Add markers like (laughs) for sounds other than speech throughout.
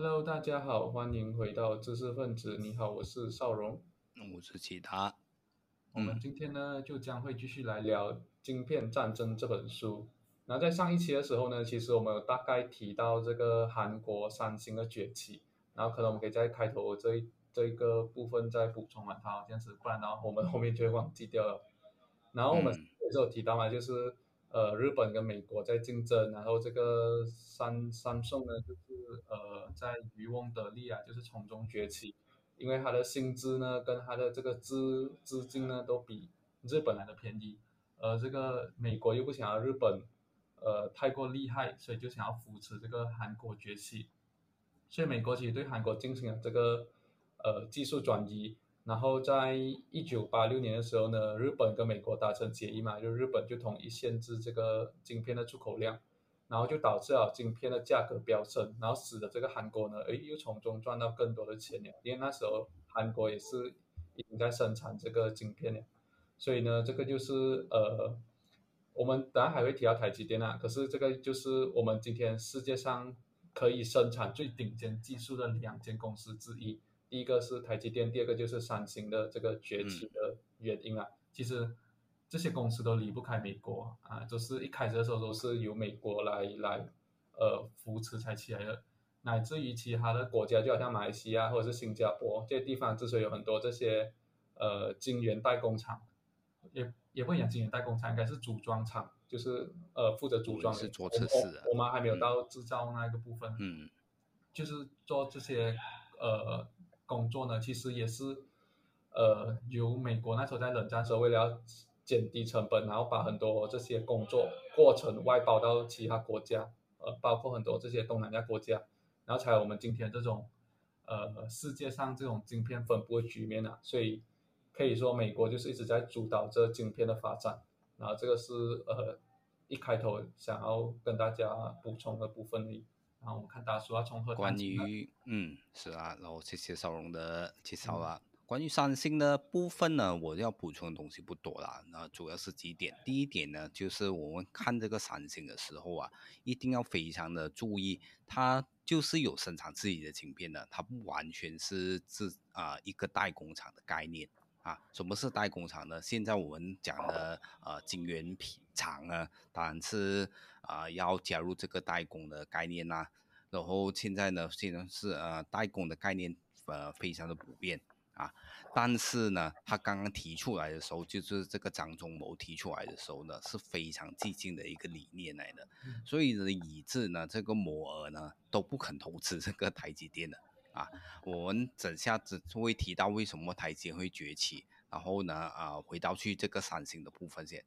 Hello，大家好，欢迎回到知识分子。你好，我是邵荣，我是其他。我们今天呢，就将会继续来聊《晶片战争》这本书。那在上一期的时候呢，其实我们有大概提到这个韩国三星的崛起，然后可能我们可以在开头这一这一个部分再补充完它，这样子，不然的话我们后面就会忘记掉了。然后我们也是有提到嘛，就是呃日本跟美国在竞争，然后这个三三送呢，就是呃在渔翁得利啊，就是从中崛起，因为它的薪资呢跟它的这个资资金呢都比日本来的便宜，而这个美国又不想要日本呃太过厉害，所以就想要扶持这个韩国崛起，所以美国其实对韩国进行了这个呃技术转移。然后在一九八六年的时候呢，日本跟美国达成协议嘛，就日本就统一限制这个晶片的出口量，然后就导致了晶片的价格飙升，然后使得这个韩国呢，哎，又从中赚到更多的钱了。因为那时候韩国也是已经在生产这个晶片了，所以呢，这个就是呃，我们等下还会提到台积电啊，可是这个就是我们今天世界上可以生产最顶尖技术的两间公司之一。第一个是台积电，第二个就是三星的这个崛起的原因啊。其实这些公司都离不开美国啊，就是一开始的时候都是由美国来来呃扶持才起来的，乃至于其他的国家，就好像马来西亚或者是新加坡这些地方，之所以有很多这些呃晶圆代工厂，也也不讲晶圆代工厂，应该是组装厂，就是呃负责组装是做测试，我们还没有到制造那一个部分，嗯，就是做这些呃。工作呢，其实也是，呃，由美国那时候在冷战时候，为了要减低成本，然后把很多这些工作过程外包到其他国家，呃，包括很多这些东南亚国家，然后才有我们今天这种，呃，世界上这种晶片分布的局面啊。所以可以说，美国就是一直在主导这晶片的发展。然后这个是呃一开头想要跟大家补充的部分里。然后我们看大叔要从何关于嗯是啊，然后谢谢少荣的介绍啦。关于三星的部分呢，我要补充的东西不多啦。那主要是几点。第一点呢，就是我们看这个三星的时候啊，一定要非常的注意，它就是有生产自己的晶片的，它不完全是自啊一个代工厂的概念啊。什么是代工厂呢？现在我们讲的呃晶圆品厂呢，当然是。啊，要加入这个代工的概念呐，然后现在呢，现在是呃代工的概念呃非常的普遍啊，但是呢，他刚刚提出来的时候，就是这个张忠谋提出来的时候呢，是非常激进的一个理念来的，所以呢，以致呢这个摩尔呢都不肯投资这个台积电的啊，我们等下子会提到为什么台积会崛起。然后呢，啊，回到去这个三星的部分先，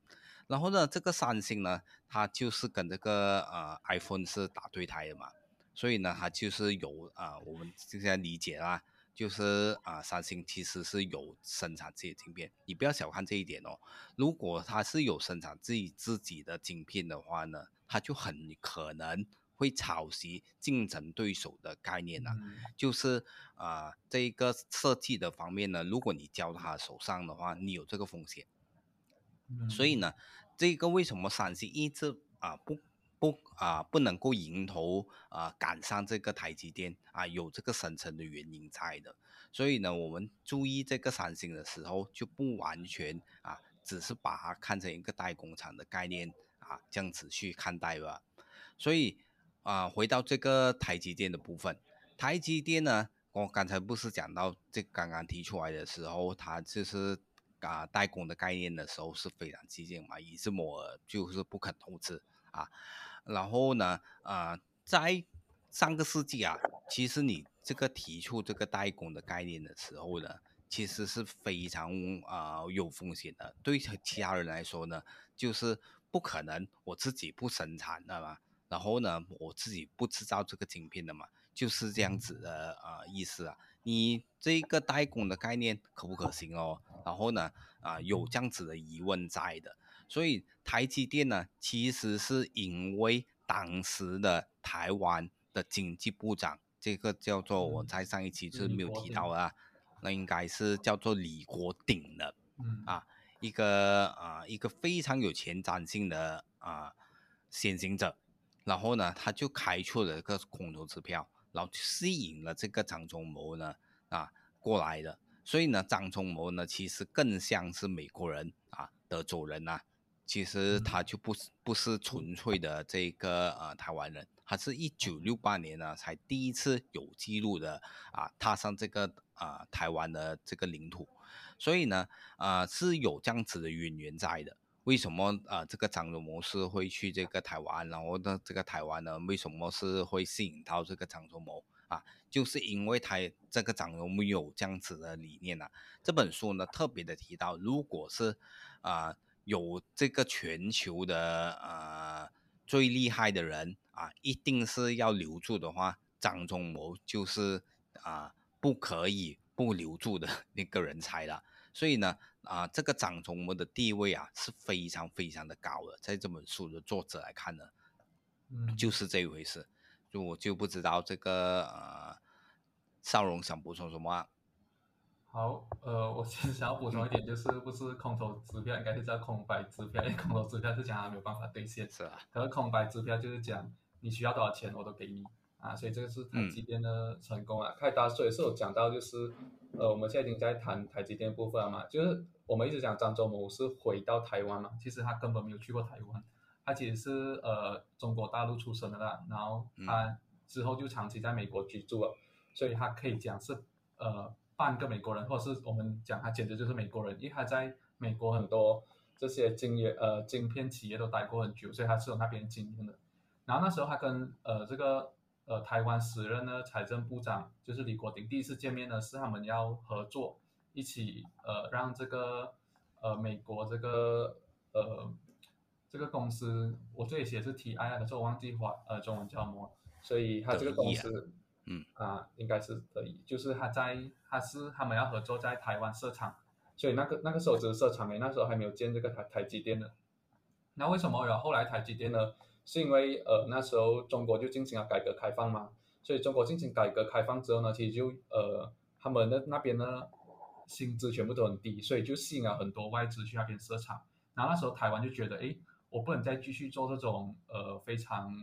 然后呢，这个三星呢，它就是跟这个呃 iPhone 是打对台的嘛，所以呢，它就是有啊，我们现在理解啦，就是啊，三星其实是有生产自己的晶片，你不要小看这一点哦，如果它是有生产自己自己的晶片的话呢，它就很可能。会抄袭竞争对手的概念呢，就是啊，这一个设计的方面呢，如果你交他手上的话，你有这个风险。所以呢，这个为什么三星一直啊不不啊不能够迎头啊赶上这个台积电啊，有这个深层的原因在的。所以呢，我们注意这个三星的时候，就不完全啊只是把它看成一个代工厂的概念啊这样子去看待吧。所以。啊，回到这个台积电的部分，台积电呢，我刚才不是讲到这刚刚提出来的时候，它就是啊代工的概念的时候是非常激进嘛，以致摩尔就是不肯投资啊。然后呢，啊，在上个世纪啊，其实你这个提出这个代工的概念的时候呢，其实是非常啊有风险的。对其他人来说呢，就是不可能我自己不生产，知道吗？然后呢，我自己不制造这个晶片的嘛，就是这样子的啊意思啊。你这个代工的概念可不可行哦？然后呢，啊有这样子的疑问在的。所以台积电呢，其实是因为当时的台湾的经济部长，这个叫做我在上一期是没有提到啊，那应该是叫做李国鼎的，啊一个啊一个非常有前瞻性的啊先行者。然后呢，他就开出了一个空头支票，然后吸引了这个张忠谋呢啊过来的。所以呢，张忠谋呢，其实更像是美国人啊，德州人呐。其实他就不是不是纯粹的这个呃台湾人，他是一九六八年呢才第一次有记录的啊踏上这个啊台湾的这个领土。所以呢，啊是有这样子的渊源在的。为什么啊这个张忠谋是会去这个台湾，然后呢这个台湾呢为什么是会吸引到这个张忠谋？啊，就是因为他这个长有没有这样子的理念呢？这本书呢特别的提到，如果是啊有这个全球的呃最厉害的人啊，一定是要留住的话，张忠谋就是啊不可以不留住的 (laughs) 那个人才了。所以呢啊这个张忠谋的地位啊是非常非常的高的，在这本书的作者来看呢，嗯，就是这一回事。就我就不知道这个呃，少荣想补充什么？好，呃，我其实想要补充一点，就是不是空头支票，应该是叫空白支票，因为空头支票是讲它没有办法兑现，是吧？可是空白支票就是讲你需要多少钱我都给你啊，所以这个是台积电的成功啊。开大所以是有讲到，就是呃，我们现在已经在谈台积电部分了嘛，就是我们一直讲张忠谋是回到台湾嘛，其实他根本没有去过台湾。他其实是呃中国大陆出生的啦，然后他之后就长期在美国居住了，所以他可以讲是呃半个美国人，或者是我们讲他简直就是美国人，因为他在美国很多这些晶业呃晶片企业都待过很久，所以他是有那边经验的。然后那时候他跟呃这个呃台湾时任的财政部长就是李国鼎第一次见面呢，是他们要合作一起呃让这个呃美国这个呃。这个公司我这里写是 T I 可是我忘记华呃中文叫什么，所以他这个公司，嗯啊应该是可以，就是他在他是他们要合作在台湾设厂，所以那个那个时候只是设厂诶，那时候还没有建这个台台积电的。那为什么有后来台积电呢？是因为呃那时候中国就进行了改革开放嘛，所以中国进行改革开放之后呢，其实就呃他们的那边呢薪资全部都很低，所以就吸引了很多外资去那边设厂。然后那时候台湾就觉得诶。我不能再继续做这种呃非常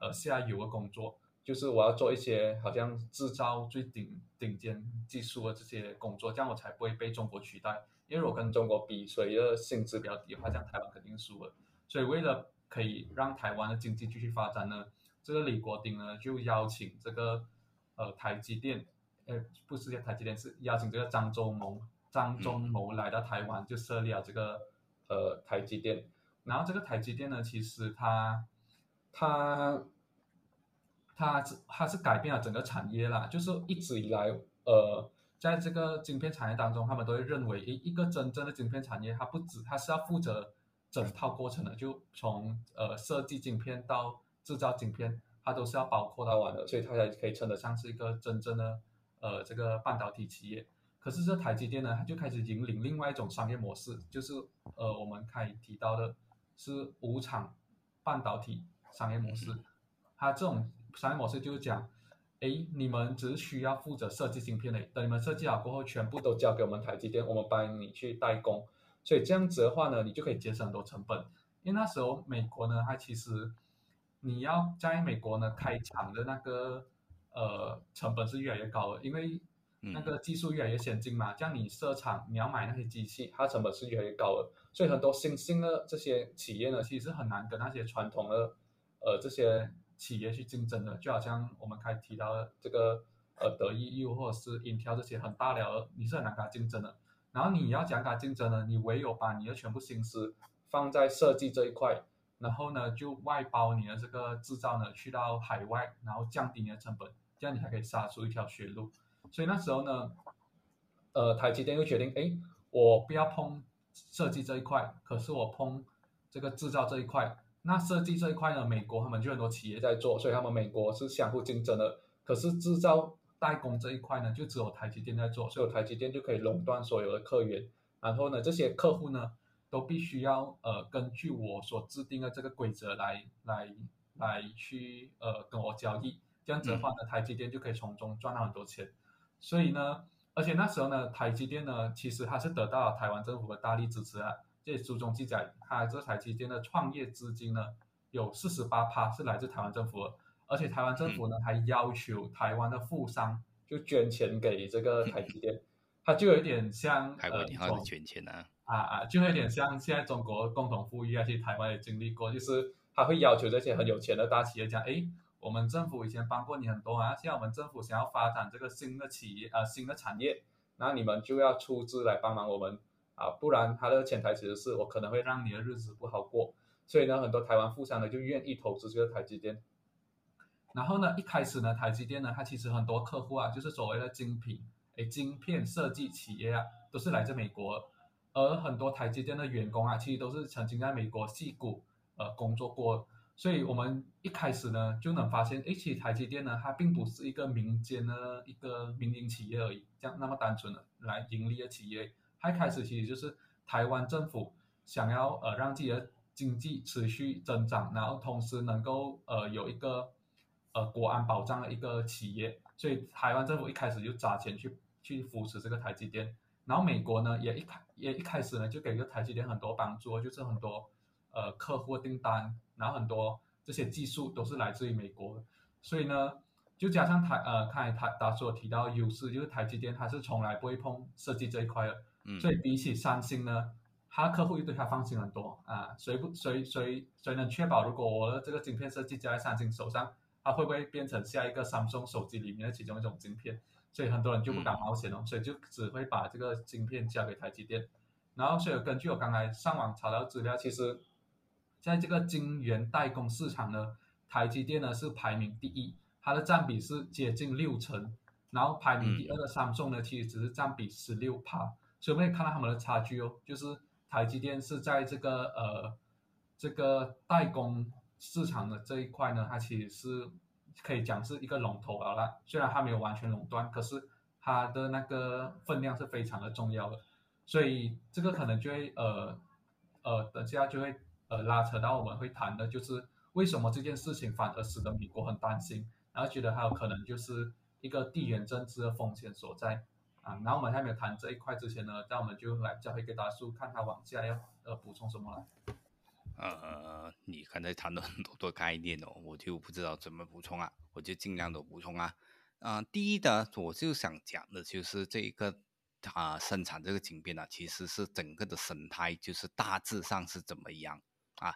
呃下游的工作，就是我要做一些好像制造最顶顶尖技术的这些工作，这样我才不会被中国取代。因为我跟中国比，所以的薪资比较低的话，这样台湾肯定输了。所以为了可以让台湾的经济继续发展呢，这个李国鼎呢就邀请这个呃台积电，呃不是台积电，是邀请这个张忠谋张忠谋来到台湾，就设立了这个呃台积电。然后这个台积电呢，其实它，它，它是它是改变了整个产业啦。就是一直以来，呃，在这个晶片产业当中，他们都会认为，一一个真正的晶片产业，它不止它是要负责整套过程的，就从呃设计晶片到制造晶片，它都是要包括到完的，所以它才可以称得上是一个真正的呃这个半导体企业。可是这台积电呢，它就开始引领另外一种商业模式，就是呃我们开提到的。是无厂半导体商业模式，它这种商业模式就是讲，哎，你们只需要负责设计芯片的，等你们设计好过后，全部都交给我们台积电，我们帮你去代工。所以这样子的话呢，你就可以节省很多成本。因为那时候美国呢，它其实你要在美国呢开厂的那个呃成本是越来越高的，因为那个技术越来越先进嘛，像你设厂你要买那些机器，它成本是越来越高的。所以很多新兴的这些企业呢，其实很难跟那些传统的呃这些企业去竞争的。就好像我们开提到的这个呃德意又或者是 Intel 这些很大了，你是很难跟它竞争的。然后你要讲跟它竞争呢，你唯有把你的全部心思放在设计这一块，然后呢就外包你的这个制造呢去到海外，然后降低你的成本，这样你才可以杀出一条血路。所以那时候呢，呃台积电就决定，哎，我不要碰。设计这一块，可是我碰这个制造这一块，那设计这一块呢？美国他们就很多企业在做，所以他们美国是相互竞争的。可是制造代工这一块呢，就只有台积电在做，所以台积电就可以垄断所有的客源。然后呢，这些客户呢，都必须要呃根据我所制定的这个规则来来来去呃跟我交易。这样子的话呢，台积电就可以从中赚到很多钱。所以呢。而且那时候呢，台积电呢，其实它是得到了台湾政府的大力支持啊。这书中记载，它这台积电的创业资金呢，有四十八趴是来自台湾政府，而且台湾政府呢还要求台湾的富商就捐钱给这个台积电，它就有点像 (laughs) 呃，捐钱啊，啊啊，就有点像现在中国共同富裕啊，其实台湾也经历过，就是他会要求这些很有钱的大企业讲，哎，我们政府以前帮过你很多啊，现在我们政府想要发展这个新的企业啊，新的产业，那你们就要出资来帮忙我们啊，不然他的潜台词是我可能会让你的日子不好过，所以呢，很多台湾富商呢就愿意投资这个台积电。然后呢，一开始呢，台积电呢，它其实很多客户啊，就是所谓的精品，哎，晶片设计企业啊，都是来自美国，而很多台积电的员工啊，其实都是曾经在美国戏谷呃工作过，所以我们一开始呢，就能发现，哎，其实台积电呢，它并不是一个民间的一个民营企业而已，这样那么单纯的来盈利的企业，它一开始其实就是台湾政府想要呃让自己的经济持续增长，然后同时能够呃有一个。呃，国安保障的一个企业，所以台湾政府一开始就砸钱去去扶持这个台积电，然后美国呢也一开也一开始呢就给个台积电很多帮助，就是很多呃客户订单，然后很多这些技术都是来自于美国，所以呢就加上台呃看台达所提到优势，就是台积电它是从来不会碰设计这一块的，所以比起三星呢，他客户又对他放心很多啊，谁不谁谁谁能确保如果我的这个晶片设计交在三星手上？它会不会变成下一个三 g 手机里面的其中一种晶片？所以很多人就不敢冒险哦，所以就只会把这个晶片交给台积电。然后，所以根据我刚才上网查到资料，其实在这个晶圆代工市场呢，台积电呢是排名第一，它的占比是接近六成。然后排名第二的三重呢，其实只是占比十六趴。所以我们可以看到他们的差距哦，就是台积电是在这个呃这个代工。市场的这一块呢，它其实是可以讲是一个龙头好了。虽然它没有完全垄断，可是它的那个分量是非常的重要的。所以这个可能就会呃呃，等下就会呃拉扯到我们会谈的，就是为什么这件事情反而使得美国很担心，然后觉得还有可能就是一个地缘政治的风险所在啊。然后我们还没有谈这一块之前呢，那我们就来交回给大叔，看他往下要呃补充什么了。呃，你刚才谈了很多的概念哦，我就不知道怎么补充啊，我就尽量的补充啊。啊，第一的，我就想讲的就是这个啊，生产这个晶片呢，其实是整个的生态，就是大致上是怎么样啊？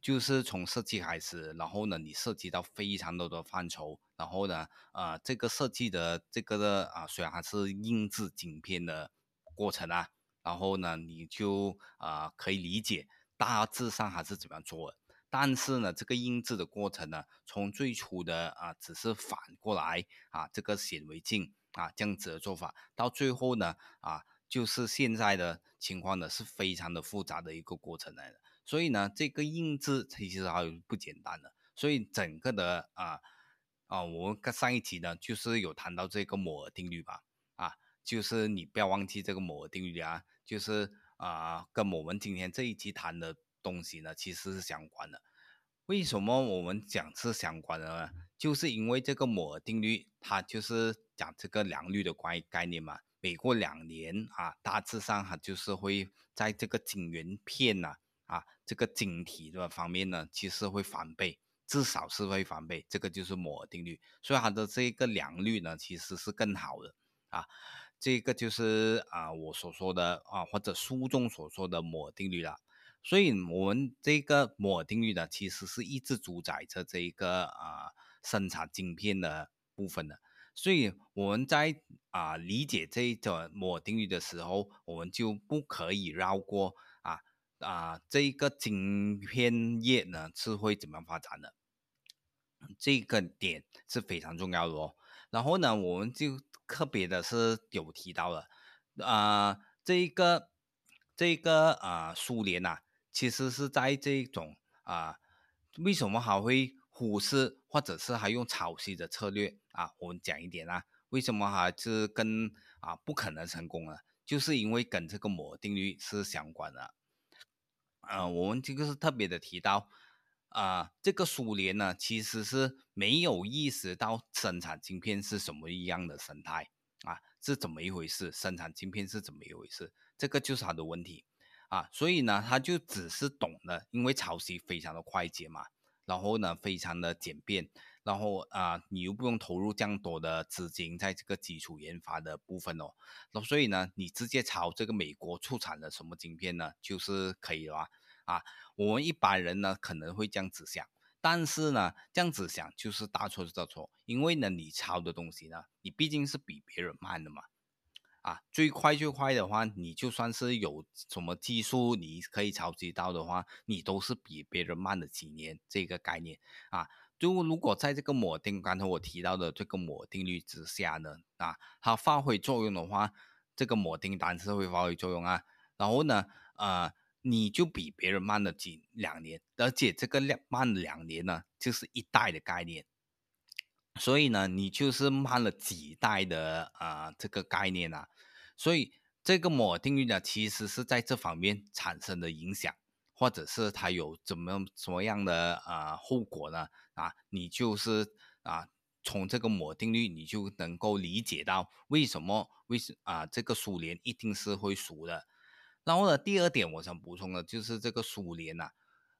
就是从设计开始，然后呢，你涉及到非常多的范畴，然后呢，啊，这个设计的这个的啊，虽然还是印制晶片的过程啊，然后呢，你就啊可以理解。大致上还是怎么样做，但是呢，这个印制的过程呢，从最初的啊，只是反过来啊，这个显微镜啊这样子的做法，到最后呢，啊，就是现在的情况呢，是非常的复杂的一个过程来的。所以呢，这个印制其实还有不简单的。所以整个的啊啊，我们上一集呢，就是有谈到这个摩尔定律吧，啊，就是你不要忘记这个摩尔定律啊，就是。啊，跟我们今天这一期谈的东西呢，其实是相关的。为什么我们讲是相关的呢？就是因为这个摩尔定律，它就是讲这个良率的关概念嘛。每过两年啊，大致上它就是会在这个晶圆片呐啊这个晶体的方面呢，其实会翻倍，至少是会翻倍。这个就是摩尔定律，所以它的这个良率呢，其实是更好的啊。这个就是啊，我所说的啊，或者书中所说的摩尔定律了。所以，我们这个摩尔定律呢，其实是一直主宰着这一个啊生产晶片的部分的。所以，我们在啊理解这一种摩尔定律的时候，我们就不可以绕过啊啊这一个晶片业呢是会怎么样发展的。这个点是非常重要的哦。然后呢，我们就。特别的是有提到了，啊，这一个这一个啊，苏联呐，其实是在这种啊，为什么还会忽视或者是还用抄袭的策略啊？我们讲一点啊，为什么还是跟啊不可能成功呢？就是因为跟这个摩尔定律是相关的，啊，我们这个是特别的提到。啊，这个苏联呢，其实是没有意识到生产晶片是什么一样的生态啊，是怎么一回事？生产晶片是怎么一回事？这个就是他的问题啊，所以呢，他就只是懂了，因为抄袭非常的快捷嘛，然后呢，非常的简便，然后啊，你又不用投入这样多的资金在这个基础研发的部分哦，那所以呢，你直接抄这个美国出产的什么晶片呢，就是可以了啊。我们一般人呢可能会这样子想，但是呢，这样子想就是大错特错，因为呢，你抄的东西呢，你毕竟是比别人慢的嘛。啊，最快最快的话，你就算是有什么技术，你可以抄袭到的话，你都是比别人慢了几年。这个概念啊，就如果在这个摩定刚才我提到的这个摩定律之下呢，啊，它发挥作用的话，这个摩定单是会发挥作用啊。然后呢，呃，你就比别人慢了几两年，而且这个两慢两年呢，就是一代的概念。所以呢，你就是慢了几代的啊，这个概念啊，所以这个摩尔定律呢，其实是在这方面产生的影响，或者是它有怎么什么样的啊后果呢？啊，你就是啊，从这个摩尔定律，你就能够理解到为什么为什啊这个苏联一定是会输的。然后呢，第二点我想补充的就是这个苏联呐，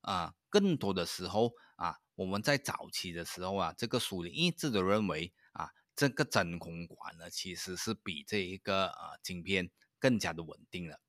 啊，更多的时候啊。我们在早期的时候啊，这个苏联一直都认为啊，这个真空管呢，其实是比这一个啊晶片更加的稳定了，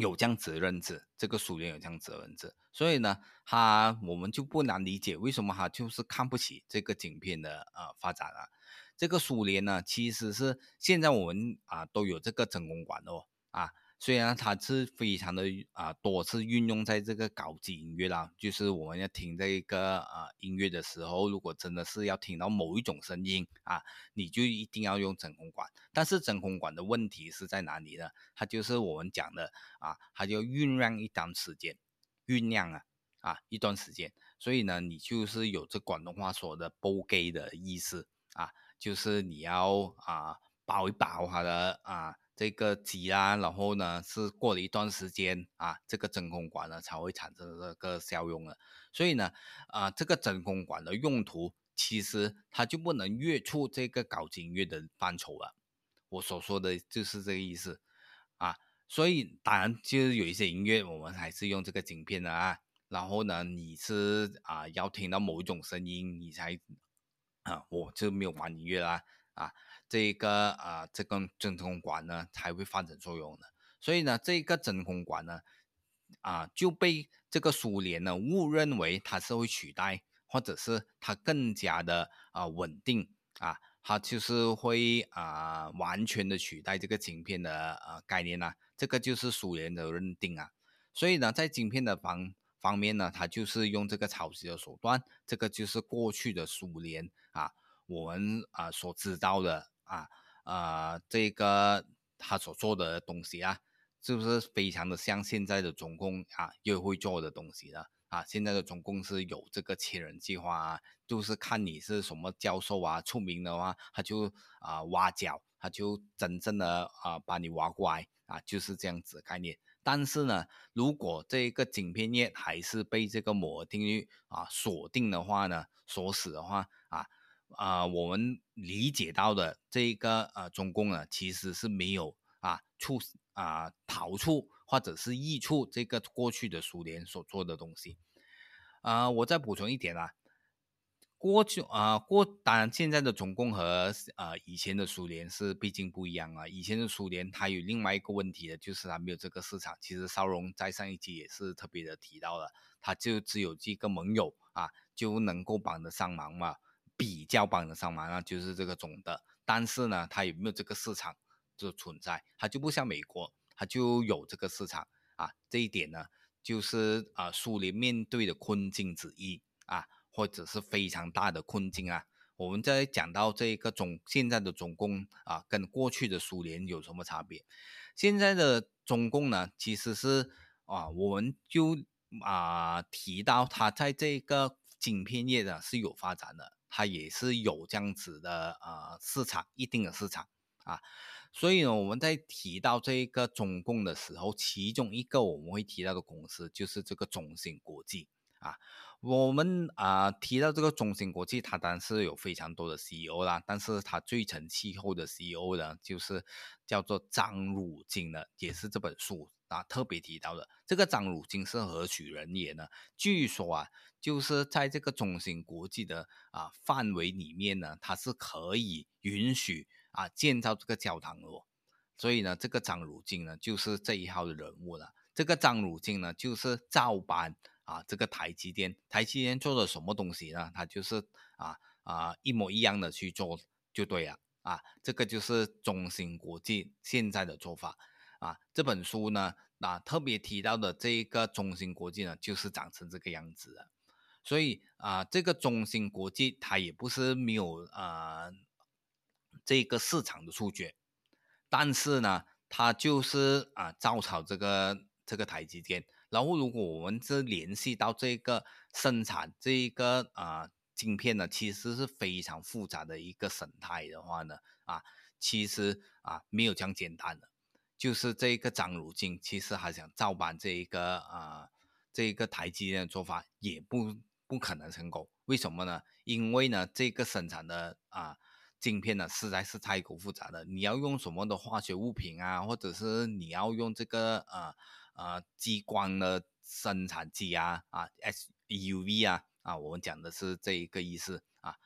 有这样子的认知，这个苏联有这样子的认知，所以呢，他我们就不难理解为什么他就是看不起这个晶片的呃发展啊。这个苏联呢，其实是现在我们啊都有这个真空管哦啊。虽然它是非常的啊多次运用在这个高级音乐啦，就是我们要听这个啊音乐的时候，如果真的是要听到某一种声音啊，你就一定要用真空管。但是真空管的问题是在哪里呢？它就是我们讲的啊，它就酝酿一段时间，酝酿啊啊一段时间。所以呢，你就是有这广东话说的“煲给”的意思啊，就是你要啊煲一煲它的啊。这个挤啊，然后呢是过了一段时间啊，这个真空管呢才会产生这个效用了。所以呢，啊，这个真空管的用途其实它就不能越出这个高精乐的范畴了。我所说的就是这个意思啊。所以当然就是有一些音乐我们还是用这个晶片的啊。然后呢，你是啊要听到某一种声音你才啊，我就没有玩音乐啦啊。这个啊，这根真空管呢才会发生作用的，所以呢，这个真空管呢，啊就被这个苏联呢误认为它是会取代，或者是它更加的啊稳定啊，它就是会啊完全的取代这个晶片的呃概念呢，这个就是苏联的认定啊，所以呢，在晶片的方方面呢，它就是用这个抄袭的手段，这个就是过去的苏联啊，我们啊所知道的。啊啊，这个他所做的东西啊，是不是非常的像现在的中共啊又会做的东西呢？啊，现在的中共是有这个千人计划啊，就是看你是什么教授啊，出名的话，他就啊挖角，他就真正的啊把你挖过来啊，就是这样子概念。但是呢，如果这个晶片业还是被这个摩尔定律啊锁定的话呢，锁死的话啊。啊，我们理解到的这个呃，中共呢，其实是没有啊出啊逃出或者是溢出这个过去的苏联所做的东西。啊，我再补充一点啊，过去啊过，当然现在的中共和啊以前的苏联是毕竟不一样啊。以前的苏联它有另外一个问题的，就是它没有这个市场。其实邵荣在上一期也是特别的提到了，它就只有这个盟友啊，就能够帮得上忙嘛。比较帮得上忙啊，就是这个总的，但是呢，它有没有这个市场就存在？它就不像美国，它就有这个市场啊。这一点呢，就是啊，苏联面对的困境之一啊，或者是非常大的困境啊。我们在讲到这个中现在的中共啊，跟过去的苏联有什么差别？现在的中共呢，其实是啊，我们就啊提到它在这个晶片业呢是有发展的。它也是有这样子的呃市场，一定的市场啊，所以呢，我们在提到这个中共的时候，其中一个我们会提到的公司就是这个中芯国际。啊。我们啊提到这个中芯国际，它当然是有非常多的 CEO 啦，但是它最成气候的 CEO 呢，就是叫做张汝京的，也是这本书啊特别提到的。这个张汝京是何许人也呢？据说啊，就是在这个中芯国际的啊范围里面呢，它是可以允许啊建造这个教堂的。所以呢，这个张汝京呢，就是这一号的人物了。这个张汝京呢，就是照搬。啊，这个台积电，台积电做的什么东西呢？它就是啊啊一模一样的去做就对了啊。这个就是中芯国际现在的做法啊。这本书呢，啊特别提到的这一个中芯国际呢，就是长成这个样子的。所以啊，这个中芯国际它也不是没有啊这个市场的触觉，但是呢，它就是啊造炒这个这个台积电。然后，如果我们是联系到这个生产这一个啊晶片呢，其实是非常复杂的一个生态的话呢，啊，其实啊没有这样简单的。就是这个张汝京其实还想照搬这一个啊这一个台积电的做法，也不不可能成功。为什么呢？因为呢，这个生产的啊晶片呢实在是太过复杂了。你要用什么的化学物品啊，或者是你要用这个啊。啊，激光的生产机啊，啊，SUV 啊，啊，我们讲的是这一个意思啊，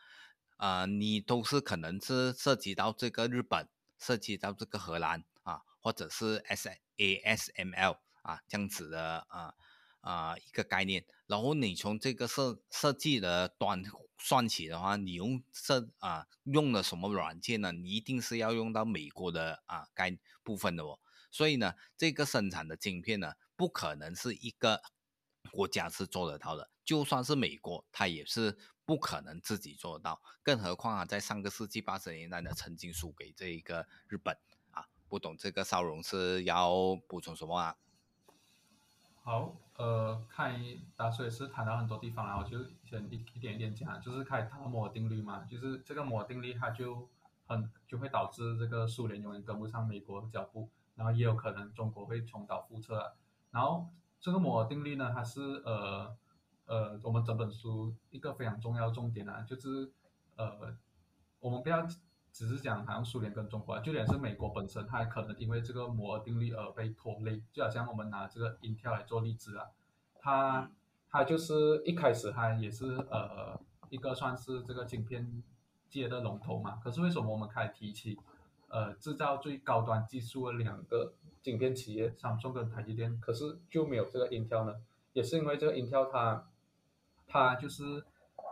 啊，你都是可能是涉及到这个日本，涉及到这个荷兰啊，或者是 SASML 啊这样子的啊啊一个概念。然后你从这个设设计的端算起的话，你用设啊用了什么软件呢？你一定是要用到美国的啊该部分的哦。所以呢，这个生产的晶片呢，不可能是一个国家是做得到的。就算是美国，它也是不可能自己做得到。更何况啊，在上个世纪八十年代呢，曾经输给这一个日本啊。不懂这个邵荣是要补充什么啊？好，呃，看打水是谈到很多地方，然后就先一一点一点讲，就是开始谈摩尔定律嘛，就是这个摩尔定律它就很就会导致这个苏联永远跟不上美国的脚步。然后也有可能中国会重蹈覆辙啊。然后这个摩尔定律呢，它是呃呃我们整本书一个非常重要重点啊，就是呃我们不要只是讲好像苏联跟中国，就连是美国本身，它也可能因为这个摩尔定律而被拖累。就好像我们拿这个 Intel 来做例子啊，它它就是一开始它也是呃一个算是这个晶片界的龙头嘛，可是为什么我们开始提起？呃，制造最高端技术的两个晶片企业，三星跟台积电，可是就没有这个 Intel 呢？也是因为这个 Intel 它，它就是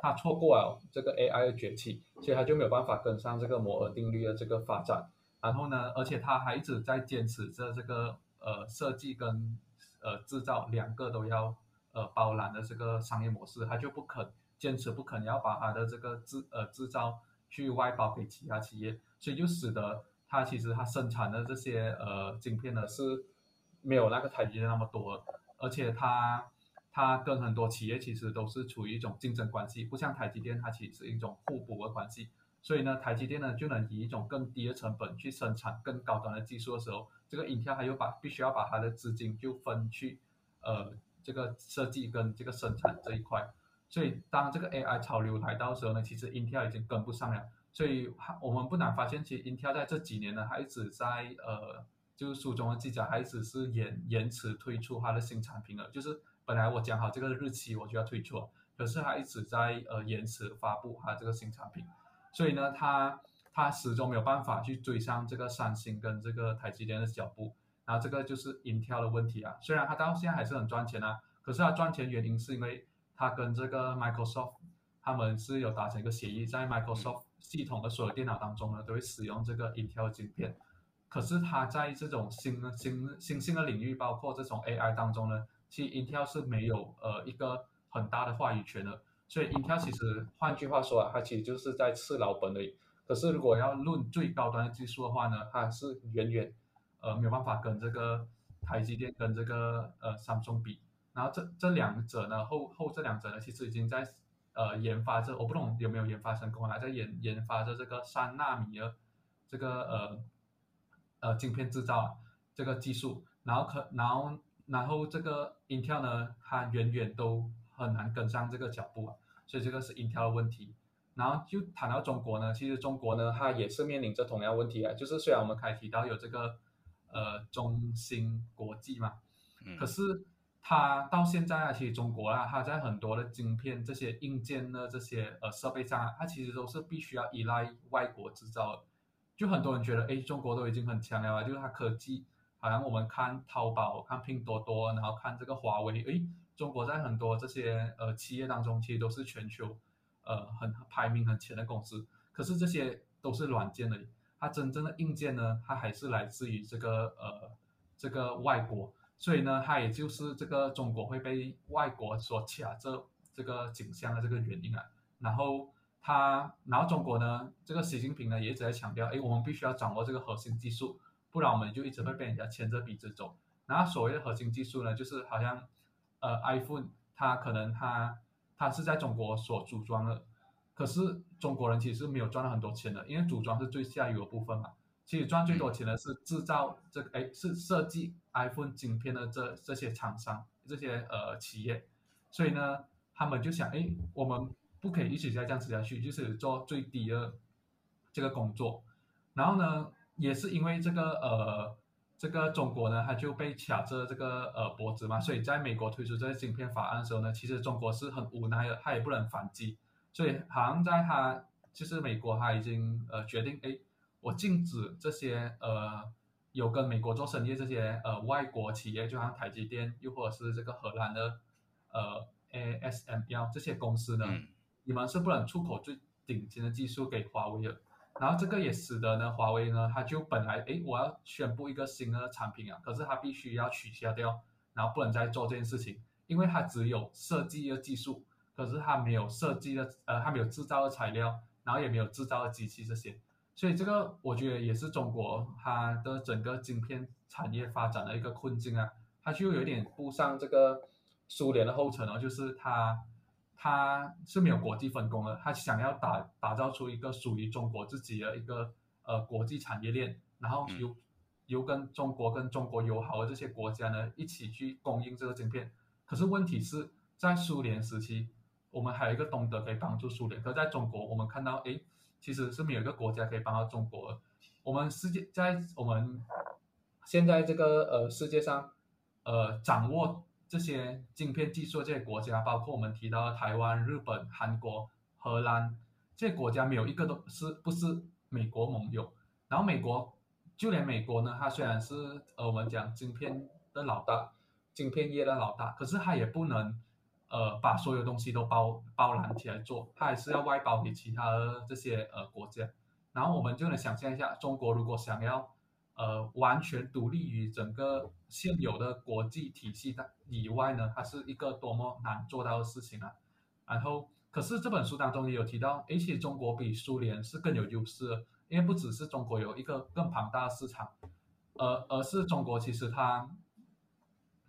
它错过了这个 AI 的崛起，所以它就没有办法跟上这个摩尔定律的这个发展。然后呢，而且它还一直在坚持着这个呃设计跟呃制造两个都要呃包揽的这个商业模式，它就不肯坚持不肯要把它的这个制呃制造去外包给其他企业。所以就使得它其实它生产的这些呃晶片呢是没有那个台积电那么多，而且它它跟很多企业其实都是处于一种竞争关系，不像台积电它其实是一种互补的关系。所以呢，台积电呢就能以一种更低的成本去生产更高端的技术的时候，这个 Intel 它又把必须要把它的资金就分去呃这个设计跟这个生产这一块。所以当这个 AI 潮流来到的时候呢，其实 Intel 已经跟不上了。所以，我们不难发现，其实 Intel 在这几年呢，还一直在呃，就是书中的记载，还一直是延延迟推出它的新产品了。就是本来我讲好这个日期我就要推出，可是它一直在呃延迟发布它这个新产品。所以呢，它它始终没有办法去追上这个三星跟这个台积电的脚步。然后这个就是 Intel 的问题啊。虽然它到现在还是很赚钱啊，可是它赚钱原因是因为它跟这个 Microsoft 他们是有达成一个协议，在 Microsoft。系统的所有电脑当中呢，都会使用这个 Intel 芯片。可是它在这种新新新兴的领域，包括这种 AI 当中呢，其实 Intel 是没有呃一个很大的话语权的。所以 Intel 其实换句话说啊，它其实就是在吃老本而已。可是如果要论最高端的技术的话呢，它是远远呃没有办法跟这个台积电跟这个呃 Samsung 比。然后这这两者呢，后后这两者呢，其实已经在。呃，研发这我不懂有没有研发成功，还在研研发着这个三纳米的这个呃呃晶片制造这个技术，然后可然后然后这个 Intel 呢，它远远都很难跟上这个脚步啊，所以这个是 Intel 的问题。然后就谈到中国呢，其实中国呢，它也是面临着同样问题啊，就是虽然我们开提到有这个呃中芯国际嘛，可是它到现在啊，其实中国啊，它在很多的晶片这些硬件的这些呃设备上，它其实都是必须要依赖外国制造的。就很多人觉得，哎，中国都已经很强了啊，就是它科技，好像我们看淘宝、看拼多多，然后看这个华为，哎，中国在很多这些呃企业当中，其实都是全球。呃，很排名很前的公司，可是这些都是软件的，它真正的硬件呢，它还是来自于这个呃这个外国，所以呢，它也就是这个中国会被外国所卡着这个景象的这个原因啊。然后它，然后中国呢，这个习近平呢也一直在强调，哎，我们必须要掌握这个核心技术，不然我们就一直会被人家牵着鼻子走。然后所谓的核心技术呢，就是好像呃 iPhone，它可能它。它是在中国所组装的，可是中国人其实没有赚到很多钱的，因为组装是最下游的部分嘛。其实赚最多钱的是制造这个，哎，是设计 iPhone 晶片的这这些厂商、这些呃企业。所以呢，他们就想，哎，我们不可以一直在这样子下去，就是做最低的这个工作。然后呢，也是因为这个呃。这个中国呢，它就被卡着这个呃脖子嘛，所以在美国推出这个芯片法案的时候呢，其实中国是很无奈的，它也不能反击，所以好像在它就是美国，它已经呃决定，哎，我禁止这些呃有跟美国做生意这些呃外国企业，就像台积电，又或者是这个荷兰的呃 ASML 这些公司呢，你们是不能出口最顶尖的技术给华为的。然后这个也使得呢，华为呢，它就本来哎，我要宣布一个新的产品啊，可是它必须要取消掉，然后不能再做这件事情，因为它只有设计的技术，可是它没有设计的，呃，它没有制造的材料，然后也没有制造的机器这些，所以这个我觉得也是中国它的整个晶片产业发展的一个困境啊，它就有点步上这个苏联的后尘哦，就是它。它是没有国际分工的，它想要打打造出一个属于中国自己的一个呃国际产业链，然后由由跟中国跟中国友好的这些国家呢一起去供应这个晶片。可是问题是在苏联时期，我们还有一个东德可以帮助苏联，可在中国我们看到，哎，其实是没有一个国家可以帮到中国。我们世界在我们现在这个呃世界上，呃掌握。这些晶片技术这些国家，包括我们提到的台湾、日本、韩国、荷兰这些国家，没有一个都是不是美国盟友。然后美国，就连美国呢，它虽然是呃我们讲晶片的老大，晶片业的老大，可是它也不能呃把所有东西都包包揽起来做，它还是要外包给其他的这些呃国家。然后我们就能想象一下，中国如果想要。呃，完全独立于整个现有的国际体系的以外呢，它是一个多么难做到的事情啊！然后，可是这本书当中也有提到，而且中国比苏联是更有优势，因为不只是中国有一个更庞大的市场，而而是中国其实它，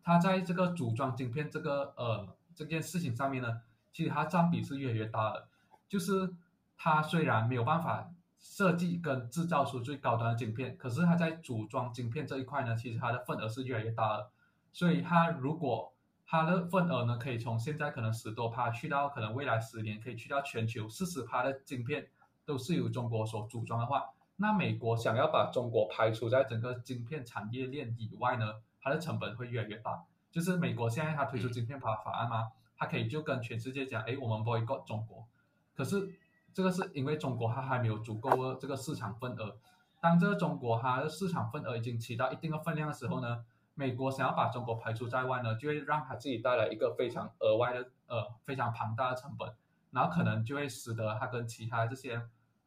它在这个组装晶片这个呃这件事情上面呢，其实它占比是越来越大的，就是它虽然没有办法。设计跟制造出最高端的晶片，可是它在组装晶片这一块呢，其实它的份额是越来越大的。所以它如果它的份额呢，可以从现在可能十多趴去到可能未来十年可以去到全球四十趴的晶片都是由中国所组装的话，那美国想要把中国排除在整个晶片产业链以外呢，它的成本会越来越大。就是美国现在它推出晶片法法案嘛？它可以就跟全世界讲，哎，我们不会过中国，可是。这个是因为中国它还没有足够的这个市场份额，当这个中国它的市场份额已经起到一定的分量的时候呢，美国想要把中国排除在外呢，就会让它自己带来一个非常额外的呃非常庞大的成本，然后可能就会使得它跟其他这些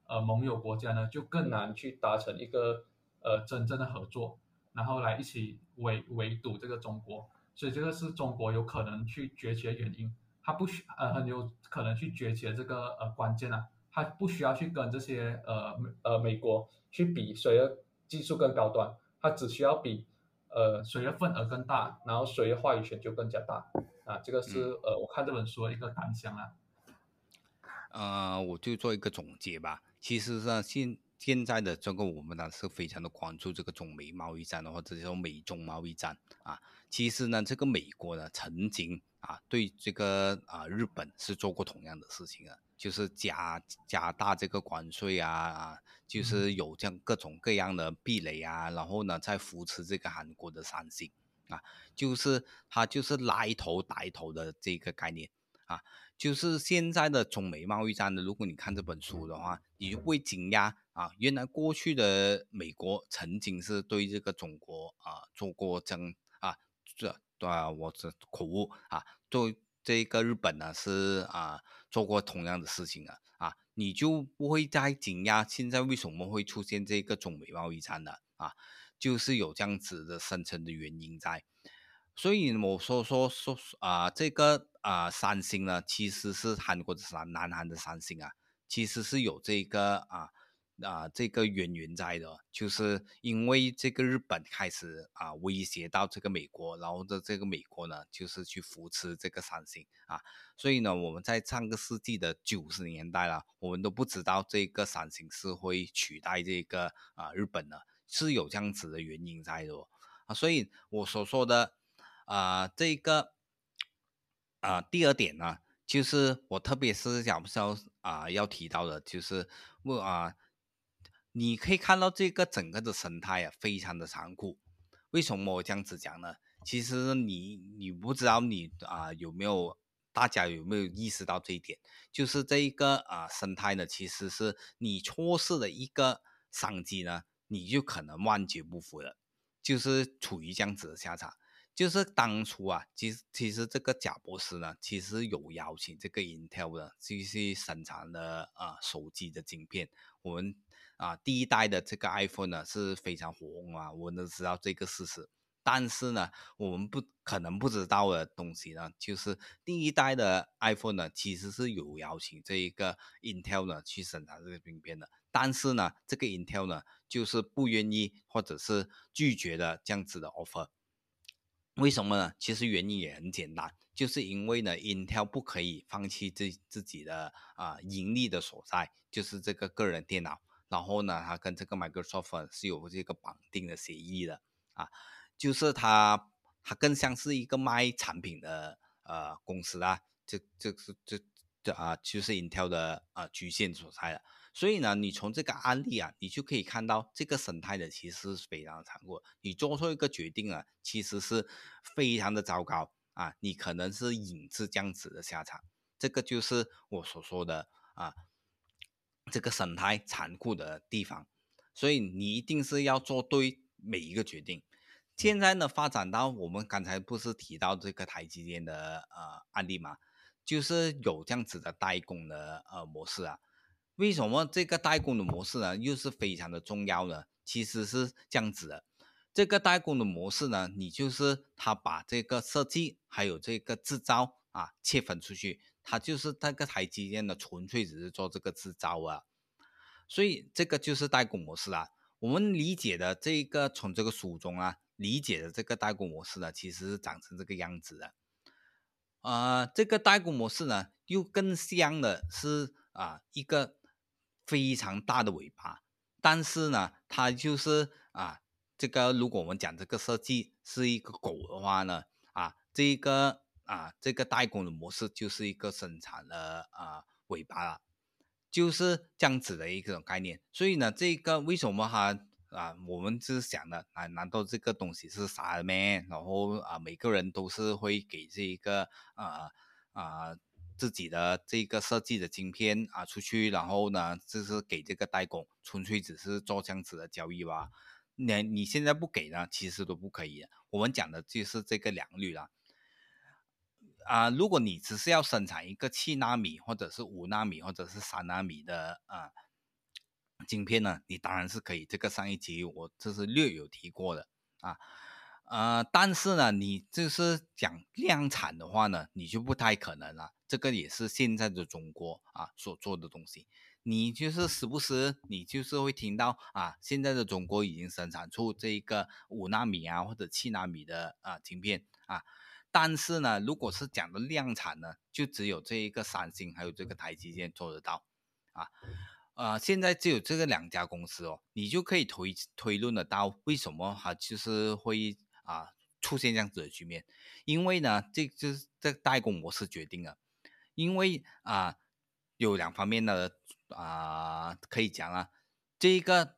呃盟友国家呢就更难去达成一个呃真正的合作，然后来一起围围堵这个中国，所以这个是中国有可能去崛起的原因。它不需呃很有可能去崛起的这个呃关键啊，它不需要去跟这些呃呃美国去比谁的技术更高端，它只需要比呃谁的份额更大，然后谁的话语权就更加大啊，这个是呃我看这本书的一个感想啊。呃，我就做一个总结吧。其实呢，现现在的这个我们呢是非常的关注这个中美贸易战或者说美中贸易战啊。其实呢，这个美国呢曾经啊对这个啊日本是做过同样的事情的，就是加加大这个关税啊啊，就是有这样各种各样的壁垒啊，然后呢再扶持这个韩国的三星啊，就是它就是拉头带头的这个概念啊。就是现在的中美贸易战呢，如果你看这本书的话，你就会惊讶啊，原来过去的美国曾经是对这个中国啊做过这样啊，这对啊，我这口误啊，对这个日本呢是啊做过同样的事情啊啊，你就不会再惊讶现在为什么会出现这个中美贸易战了啊，就是有这样子的深层的原因在。所以我说说说啊，这个啊三星呢，其实是韩国的三南韩的三星啊，其实是有这个啊啊这个渊源在的，就是因为这个日本开始啊威胁到这个美国，然后的这个美国呢，就是去扶持这个三星啊，所以呢，我们在上个世纪的九十年代了，我们都不知道这个三星是会取代这个啊日本的，是有这样子的原因在的啊，所以我所说的。啊，这个啊，第二点呢，就是我特别是想要啊要提到的，就是我啊，你可以看到这个整个的生态啊，非常的残酷。为什么我这样子讲呢？其实你你不知道你啊有没有，大家有没有意识到这一点？就是这一个啊生态呢，其实是你错失了一个商机呢，你就可能万劫不复了，就是处于这样子的下场。就是当初啊，其实其实这个贾博士呢，其实有邀请这个 Intel 的继续生产的啊手机的晶片。我们啊第一代的这个 iPhone 呢是非常火红啊，我们都知道这个事实。但是呢，我们不可能不知道的东西呢，就是第一代的 iPhone 呢，其实是有邀请这一个 Intel 呢去生产这个晶片的。但是呢，这个 Intel 呢，就是不愿意或者是拒绝的这样子的 offer。为什么呢？其实原因也很简单，就是因为呢，Intel 不可以放弃自自己的啊盈利的所在，就是这个个人电脑。然后呢，它跟这个 Microsoft 是有这个绑定的协议的啊，就是它它更像是一个卖产品的呃公司啊，这这是这这啊，就是 Intel 的啊局限所在了。所以呢，你从这个案例啊，你就可以看到这个生态的其实是非常残酷。你做错一个决定啊，其实是非常的糟糕啊，你可能是引致这样子的下场。这个就是我所说的啊，这个生态残酷的地方。所以你一定是要做对每一个决定。现在呢，发展到我们刚才不是提到这个台积电的呃案例嘛，就是有这样子的代工的呃模式啊。为什么这个代工的模式呢，又是非常的重要呢？其实是这样子的，这个代工的模式呢，你就是他把这个设计还有这个制造啊切分出去，他就是那个台积电的纯粹只是做这个制造啊，所以这个就是代工模式啊。我们理解的这个从这个书中啊理解的这个代工模式呢，其实是长成这个样子的。啊，这个代工模式呢，又更像的是啊一个。非常大的尾巴，但是呢，它就是啊，这个如果我们讲这个设计是一个狗的话呢，啊，这个啊，这个代工的模式就是一个生产的啊尾巴了，就是这样子的一种概念。所以呢，这个为什么哈啊，我们是想的啊，难道这个东西是啥的咩？然后啊，每个人都是会给这一个啊啊。自己的这个设计的晶片啊，出去，然后呢，就是给这个代工，纯粹只是做这样子的交易吧。你你现在不给呢，其实都不可以。我们讲的就是这个良率了。啊，如果你只是要生产一个七纳米，或者是五纳米，或者是三纳米的啊晶片呢，你当然是可以。这个上一集我这是略有提过的啊。呃，但是呢，你就是讲量产的话呢，你就不太可能了。这个也是现在的中国啊所做的东西。你就是时不时，你就是会听到啊，现在的中国已经生产出这个五纳米啊或者七纳米的啊晶片啊。但是呢，如果是讲的量产呢，就只有这一个三星还有这个台积电做得到啊。啊，现在只有这个两家公司哦，你就可以推推论得到为什么它就是会啊出现这样子的局面，因为呢，这就是这代工模式决定了，因为啊有两方面的啊可以讲啊，这一个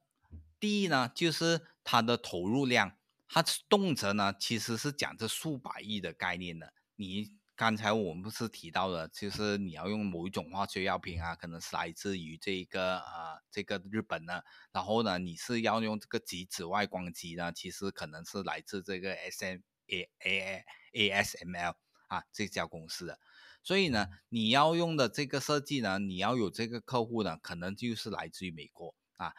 第一呢就是它的投入量，它动辄呢其实是讲这数百亿的概念的，你。刚才我们不是提到了，就是你要用某一种化学药品啊，可能是来自于这个啊这个日本呢，然后呢你是要用这个极紫外光机呢，其实可能是来自这个 S M A A A S M L 啊这家公司的，所以呢你要用的这个设计呢，你要有这个客户呢，可能就是来自于美国啊，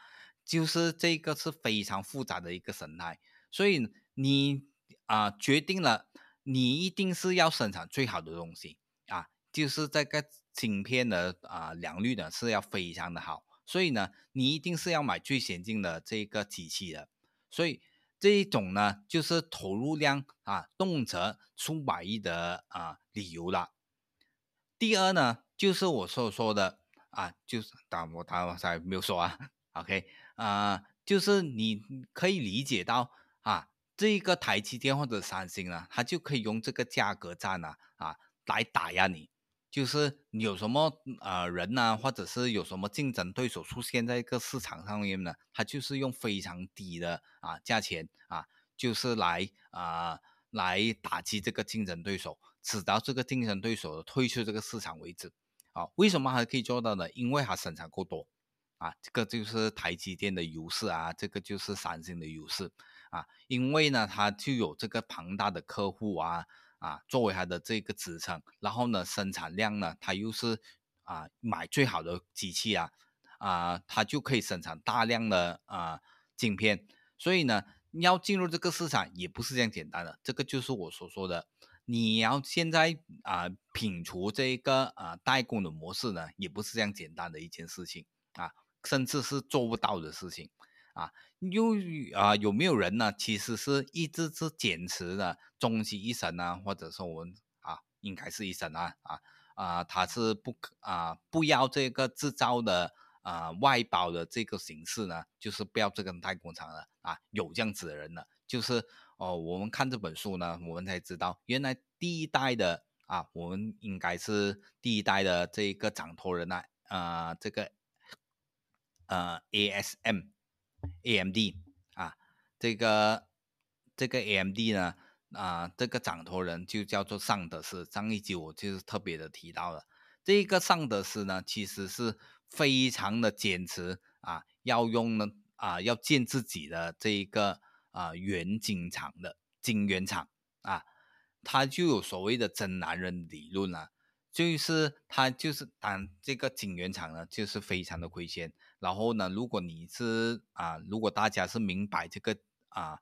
就是这个是非常复杂的一个生态，所以你啊决定了。你一定是要生产最好的东西啊，就是这个芯片的啊良率呢是要非常的好，所以呢，你一定是要买最先进的这个机器的，所以这一种呢就是投入量啊动辄数百亿的啊理由了。第二呢，就是我所说的啊，就是当我刚才没有说啊，(laughs) OK 啊，就是你可以理解到啊。这一个台积电或者三星呢，它就可以用这个价格战呢啊来打压你，就是你有什么呃人呢，或者是有什么竞争对手出现在一个市场上面呢，它就是用非常低的啊价钱啊，就是来啊来打击这个竞争对手，直到这个竞争对手退出这个市场为止。啊，为什么还可以做到呢？因为它生产够多啊，这个就是台积电的优势啊，这个就是三星的优势。啊，因为呢，它就有这个庞大的客户啊啊，作为它的这个支撑，然后呢，生产量呢，它又是啊买最好的机器啊啊，它就可以生产大量的啊镜片，所以呢，要进入这个市场也不是这样简单的，这个就是我所说的，你要现在啊品除这个啊代工的模式呢，也不是这样简单的一件事情啊，甚至是做不到的事情。啊，又啊有没有人呢？其实是一直是坚持的终其一生呢，或者说我们啊，应该是一生啊啊啊，他是不啊不要这个制造的啊外包的这个形式呢，就是不要这个代工厂了啊，有这样子的人呢，就是哦，我们看这本书呢，我们才知道原来第一代的啊，我们应该是第一代的这个掌舵人呢，啊这个呃 ASM。A.M.D. 啊，这个这个 A.M.D. 呢，啊，这个掌舵人就叫做尚德斯。上一集我就是特别的提到了，这个尚德斯呢，其实是非常的坚持啊，要用呢啊，要建自己的这一个啊原晶厂的晶圆厂啊，他就有所谓的真男人理论啊，就是他就是当这个晶圆厂呢，就是非常的亏钱。然后呢，如果你是啊，如果大家是明白这个啊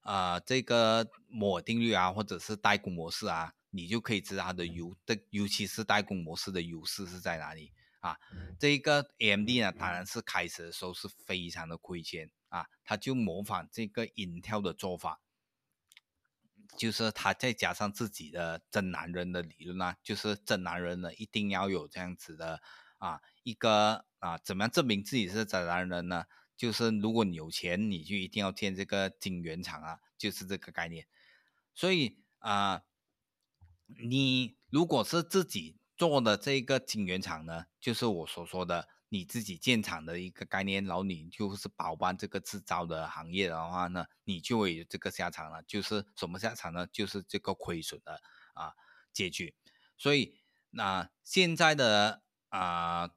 啊这个摩尔定律啊，或者是代工模式啊，你就可以知道它的优的，尤其是代工模式的优势是在哪里啊？这个 AMD 呢，当然是开始的时候是非常的亏钱啊，他就模仿这个 Intel 的做法，就是他再加上自己的真男人的理论啊，就是真男人呢一定要有这样子的啊一个。啊，怎么样证明自己是真男人呢？就是如果你有钱，你就一定要建这个晶圆厂啊，就是这个概念。所以啊，你如果是自己做的这个晶圆厂呢，就是我所说的你自己建厂的一个概念，然后你就是包办这个制造的行业的话呢，你就会有这个下场了。就是什么下场呢？就是这个亏损的啊结局。所以那现在的啊。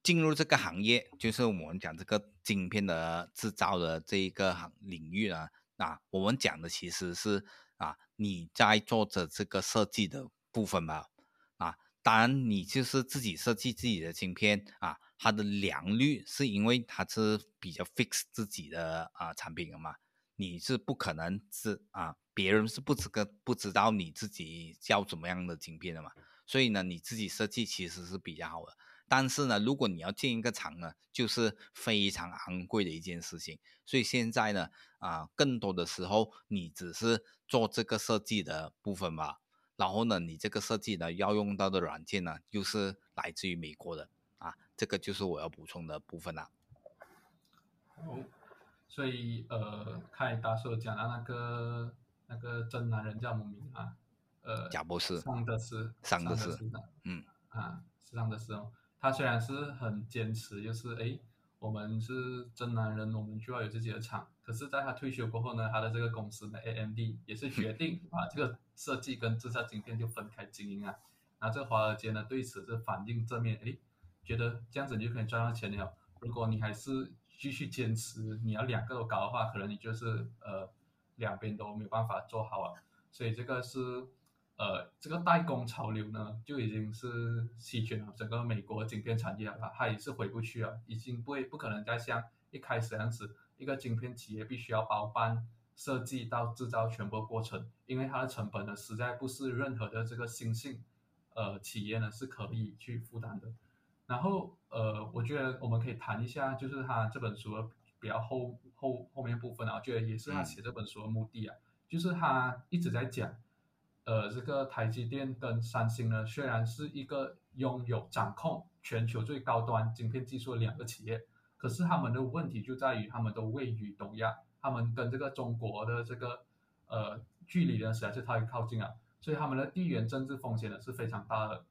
进入这个行业，就是我们讲这个晶片的制造的这一个行领域呢，啊，我们讲的其实是啊，你在做着这个设计的部分吧，啊，当然你就是自己设计自己的晶片啊，它的良率是因为它是比较 fix 自己的啊产品的嘛，你是不可能是啊，别人是不知个不知道你自己要怎么样的晶片的嘛，所以呢，你自己设计其实是比较好的。但是呢，如果你要建一个厂呢，就是非常昂贵的一件事情。所以现在呢，啊，更多的时候你只是做这个设计的部分吧。然后呢，你这个设计呢要用到的软件呢，又是来自于美国的啊，这个就是我要补充的部分啦。好，所以呃，看大叔讲的那个那个真男人叫什么名啊？呃，贾博士，桑德斯，桑德斯，嗯，啊，是桑德斯哦。他虽然是很坚持，就是哎，我们是真男人，我们就要有自己的厂。可是，在他退休过后呢，他的这个公司呢，AMD 也是决定把这个设计跟制造晶片就分开经营啊。那这个华尔街呢，对此是反应正面，哎，觉得这样子你就可以赚到钱了。如果你还是继续坚持，你要两个都搞的话，可能你就是呃两边都没有办法做好啊。所以这个是。呃，这个代工潮流呢，就已经是席卷了整个美国晶片产业了，它也是回不去了，已经不会不可能再像一开始样子，一个晶片企业必须要包办设计到制造全部过程，因为它的成本呢，实在不是任何的这个新兴呃企业呢是可以去负担的。然后呃，我觉得我们可以谈一下，就是他这本书的比较后后后面部分啊，我觉得也是他写这本书的目的啊，就是他一直在讲。呃，这个台积电跟三星呢，虽然是一个拥有掌控全球最高端晶片技术的两个企业，可是他们的问题就在于他们都位于东亚，他们跟这个中国的这个呃距离呢实在是太靠近了，所以他们的地缘政治风险呢是非常大的。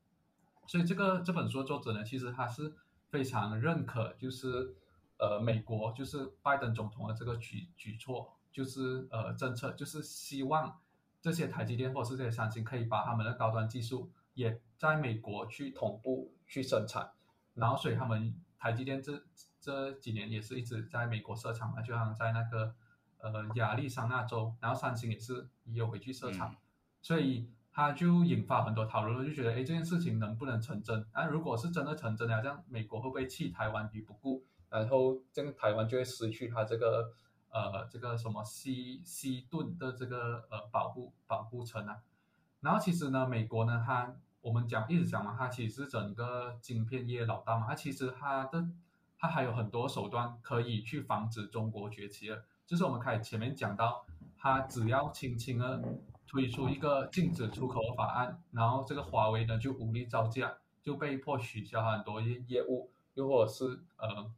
所以这个这本书的作者呢，其实他是非常认可，就是呃美国就是拜登总统的这个举举措，就是呃政策，就是希望。这些台积电或是这些三星可以把他们的高端技术也在美国去同步去生产，然后所以他们台积电这这几年也是一直在美国设厂嘛，就像在那个呃亚利桑那州，然后三星也是也有回去设厂，所以他就引发很多讨论，就觉得哎这件事情能不能成真？那如果是真的成真的，这样美国会不会弃台湾于不顾？然后这个台湾就会失去它这个。呃，这个什么西西顿的这个呃保护保护层啊，然后其实呢，美国呢，它我们讲一直讲嘛，它其实是整个晶片业老大嘛，它其实它的它还有很多手段可以去防止中国崛起的，就是我们开始前面讲到，它只要轻轻的推出一个禁止出口法案，然后这个华为呢就无力招架，就被迫取消很多业业务，又或者是呃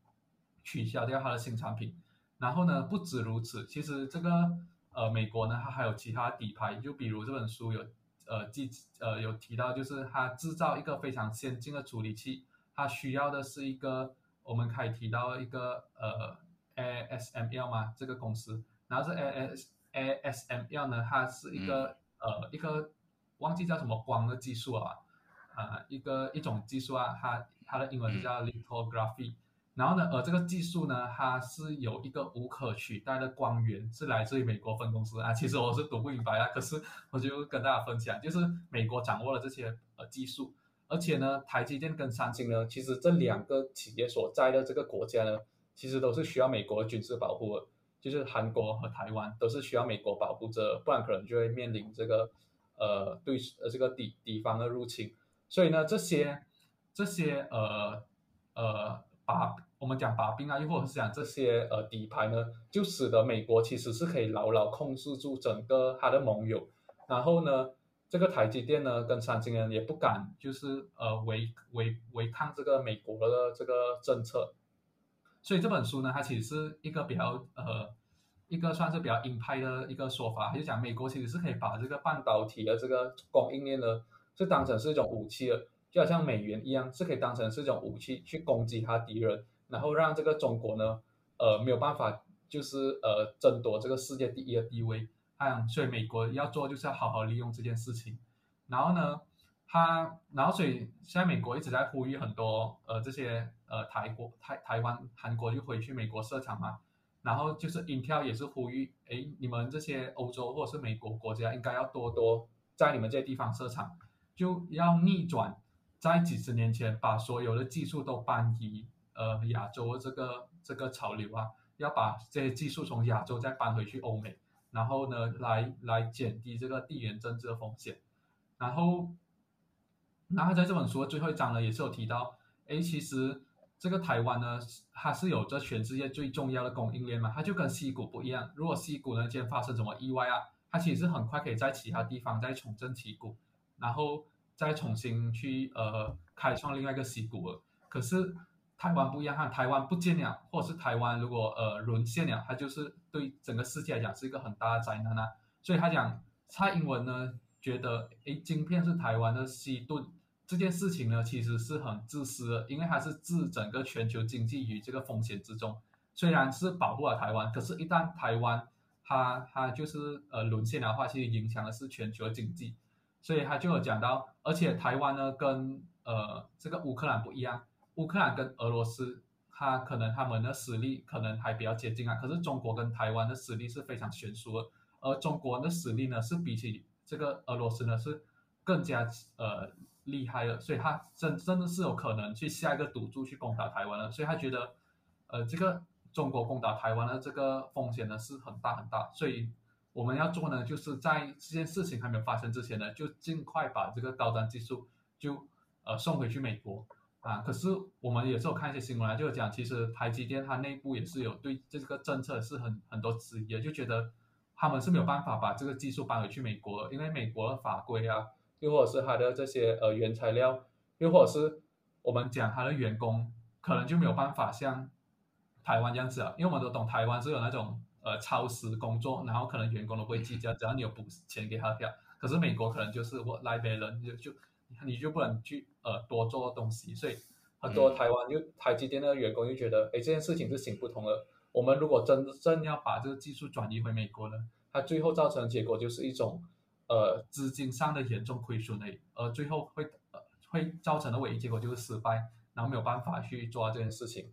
取消掉它的新产品。然后呢，不止如此，其实这个呃，美国呢，它还有其他底牌，就比如这本书有呃记呃有提到，就是它制造一个非常先进的处理器，它需要的是一个我们可以提到一个呃 ASML 嘛，这个公司，然后这 AS ASML 呢，它是一个呃一个忘记叫什么光的技术啊，啊一个一种技术啊，它它的英文就叫 lithography。然后呢，呃，这个技术呢，它是有一个无可取代的光源，是来自于美国分公司啊。其实我是读不明白啊，(laughs) 可是我就跟大家分享，就是美国掌握了这些呃技术，而且呢，台积电跟三星呢，其实这两个企业所在的这个国家呢，其实都是需要美国军事保护的，就是韩国和台湾都是需要美国保护着，不然可能就会面临这个呃对呃这个敌敌方的入侵。所以呢，这些这些呃呃把我们讲把柄啊，又或者是讲这些呃底牌呢，就使得美国其实是可以牢牢控制住整个它的盟友。然后呢，这个台积电呢跟三星人也不敢就是呃违违违抗这个美国的这个政策。所以这本书呢，它其实是一个比较呃一个算是比较鹰派的一个说法，就讲美国其实是可以把这个半导体的这个供应链呢，是当成是一种武器的，就好像美元一样，是可以当成是一种武器去攻击他敌人。然后让这个中国呢，呃，没有办法，就是呃，争夺这个世界第一的地位。啊，所以美国要做就是要好好利用这件事情。然后呢，他，然后所以现在美国一直在呼吁很多呃这些呃台国、台台湾、韩国就回去美国设厂嘛。然后就是 Intel 也是呼吁，哎，你们这些欧洲或者是美国国家应该要多多在你们这些地方设厂，就要逆转在几十年前把所有的技术都搬移。呃，亚洲这个这个潮流啊，要把这些技术从亚洲再搬回去欧美，然后呢，来来减低这个地缘政治的风险。然后，然后在这本书的最后一章呢，也是有提到，哎，其实这个台湾呢，它是有着全世界最重要的供应链嘛，它就跟西谷不一样。如果西谷呢今天发生什么意外啊，它其实很快可以在其他地方再重振旗鼓，然后再重新去呃开创另外一个西谷。可是台湾不一样，哈台湾不见了，或者是台湾如果呃沦陷了，它就是对整个世界来讲是一个很大的灾难啊。所以他讲蔡英文呢觉得，诶，晶片是台湾的西盾这件事情呢，其实是很自私的，因为它是置整个全球经济于这个风险之中。虽然是保护了台湾，可是，一旦台湾它它就是呃沦陷的话，其实影响的是全球经济。所以他就有讲到，而且台湾呢跟呃这个乌克兰不一样，乌克兰跟俄罗斯，他可能他们的实力可能还比较接近啊。可是中国跟台湾的实力是非常悬殊的，而中国的实力呢是比起这个俄罗斯呢是更加呃厉害的，所以他真真的是有可能去下一个赌注去攻打台湾了。所以他觉得，呃这个。中国攻打台湾的这个风险呢是很大很大，所以我们要做呢，就是在这件事情还没有发生之前呢，就尽快把这个高端技术就呃送回去美国啊。可是我们也是有看一些新闻啊，就讲其实台积电它内部也是有对这个政策是很很多质疑，就觉得他们是没有办法把这个技术搬回去美国，因为美国的法规啊，又或者是它的这些呃原材料，又或者是我们讲它的员工，可能就没有办法像。台湾这样子啊，因为我们都懂，台湾是有那种呃超时工作，然后可能员工都不会计较，只要你有补钱给他票。可是美国可能就是我来别人就就你就不能去呃多做东西，所以很多台湾就台积电的员工就觉得，哎，这件事情是行不通的。我们如果真正要把这个技术转移回美国呢，它最后造成的结果就是一种呃资金上的严重亏损的，而最后会呃会造成的唯一结果就是失败，然后没有办法去做这件事情。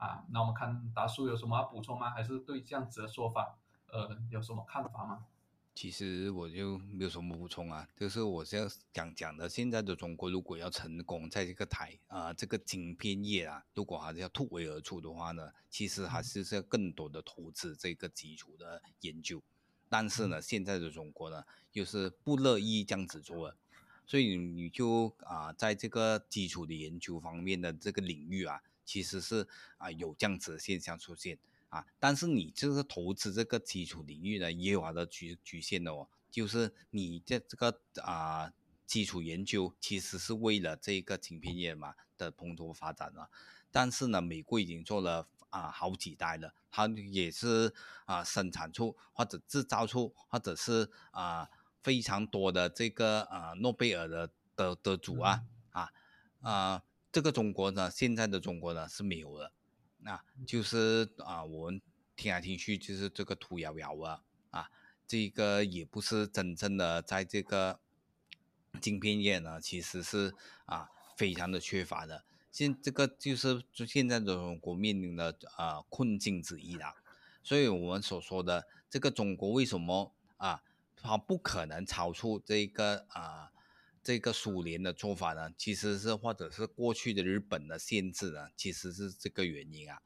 啊，那我们看达叔有什么要补充吗？还是对这样子的说法，呃，有什么看法吗？其实我就没有什么补充啊，就是我是要讲讲的，现在的中国如果要成功在这个台啊这个晶片业啊，如果还是要突围而出的话呢，其实还是要更多的投资这个基础的研究。但是呢，现在的中国呢，又是不乐意这样子做，所以你就啊，在这个基础的研究方面的这个领域啊。其实是啊有这样子的现象出现啊，但是你就是投资这个基础领域呢，也有它的局局限的哦。就是你的这个啊基础研究，其实是为了这个芯片业嘛的蓬勃发展啊。但是呢，美国已经做了啊好几代了，它也是啊生产出或者制造出或者是啊非常多的这个啊诺贝尔的的得主啊啊啊。这个中国呢，现在的中国呢是没有了，那就是啊，我们听来听去就是这个土窑窑啊，啊，这个也不是真正的在这个晶片业呢，其实是啊非常的缺乏的。现这个就是就现在的中国面临的啊困境之一啦。所以我们所说的这个中国为什么啊，它不可能超出这个啊。这个苏联的做法呢，其实是或者是过去的日本的限制呢，其实是这个原因啊。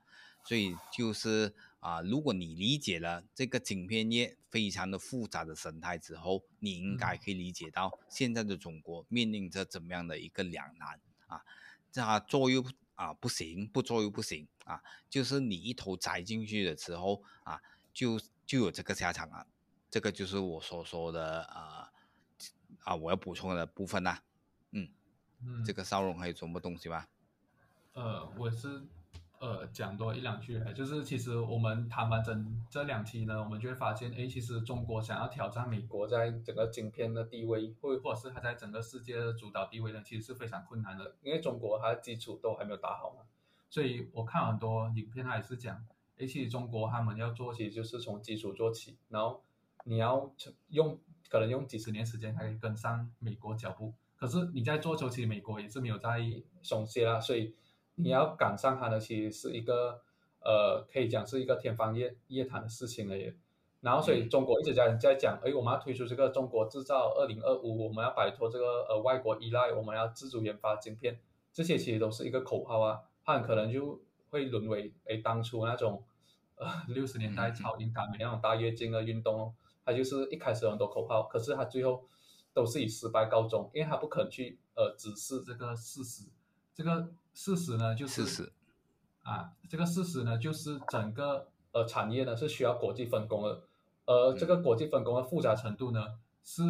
所以就是啊，如果你理解了这个晶片业非常的复杂的生态之后，你应该可以理解到现在的中国面临着怎么样的一个两难啊。这做又啊不行，不做又不行啊。就是你一头栽进去的时候啊，就就有这个下场啊。这个就是我所说的啊。啊，我要补充的部分呢，嗯，嗯，这个烧融还有什么东西吗？呃，我是呃讲多一两句，就是其实我们谈完整这两期呢，我们就会发现，哎，其实中国想要挑战美国在整个晶片的地位，或或者是它在整个世界的主导地位呢，其实是非常困难的，因为中国它的基础都还没有打好嘛。所以我看很多影片，它也是讲，哎，其实中国他们要做，其实就是从基础做起，然后你要用。可能用几十年时间才可以跟上美国脚步，可是你在做周期，美国也是没有在松懈啦，所以你要赶上它呢，其实是一个呃，可以讲是一个天方夜夜谭的事情了也。然后所以中国一直在在讲，哎，我们要推出这个中国制造二零二五，我们要摆脱这个呃外国依赖，我们要自主研发晶片，这些其实都是一个口号啊，它很可能就会沦为哎当初那种呃六十年代超英赶美那种大跃进的运动。他就是一开始有很多口号，可是他最后都是以失败告终，因为他不肯去呃直视这个事实。这个事实呢，就是啊，这个事实呢，就是整个呃产业呢是需要国际分工的，而这个国际分工的复杂程度呢，是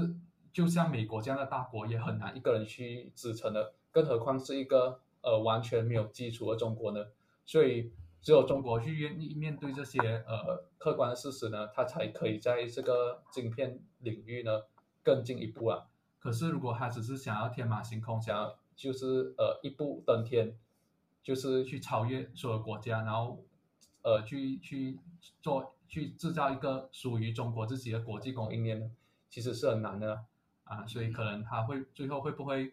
就像美国这样的大国也很难一个人去支撑的，更何况是一个呃完全没有基础的中国呢？所以只有中国去愿意面对这些呃客观的事实呢，它才可以在这个晶片领域呢更进一步啊。可是如果他只是想要天马行空，想要就是呃一步登天，就是去超越所有国家，然后呃去去做去制造一个属于中国自己的国际供应链呢，其实是很难的啊。所以可能他会最后会不会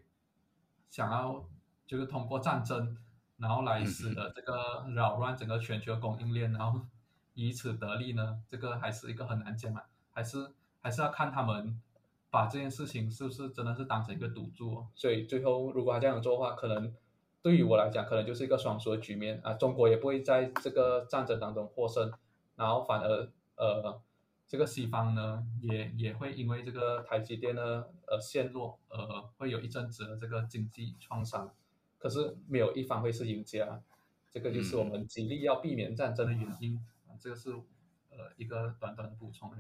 想要就是通过战争？然后来使得这个扰乱整个全球供应链，然后 (laughs) 以此得利呢？这个还是一个很难讲啊，还是还是要看他们把这件事情是不是真的是当成一个赌注。所以最后如果他这样做的话，可能对于我来讲，可能就是一个双输的局面啊。中国也不会在这个战争当中获胜，然后反而呃这个西方呢也也会因为这个台积电呢呃陷落，呃会有一阵子的这个经济创伤。可是没有一方会是赢家，这个就是我们极力要避免战争的原因啊。这个是呃一个短短的补充。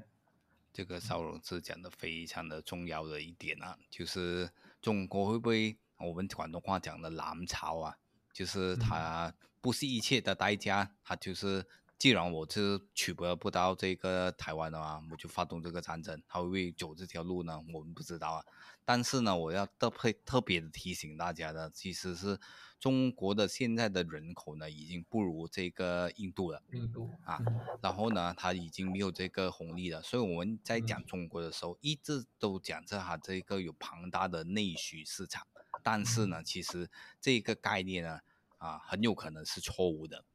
这个邵荣志讲的非常的重要的一点啊，就是中国会不会我们广东话讲的南朝啊，就是他不惜一切的代价，他就是既然我是取得不到这个台湾的话，我就发动这个战争，他会不会走这条路呢？我们不知道啊。但是呢，我要特别特别的提醒大家的，其实是中国的现在的人口呢，已经不如这个印度了。印度啊，然后呢，他已经没有这个红利了。所以我们在讲中国的时候，一直都讲着哈这个有庞大的内需市场。但是呢，其实这个概念呢，啊，很有可能是错误的。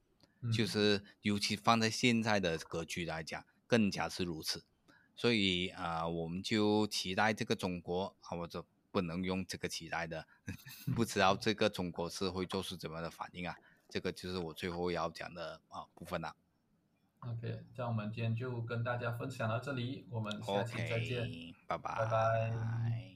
就是尤其放在现在的格局来讲，更加是如此。所以啊，我们就期待这个中国啊，或者不能用这个期待的，(laughs) 不知道这个中国是会做出怎么样的反应啊？这个就是我最后要讲的啊部分了。OK，那我们今天就跟大家分享到这里，我们下期再见，拜拜，拜拜。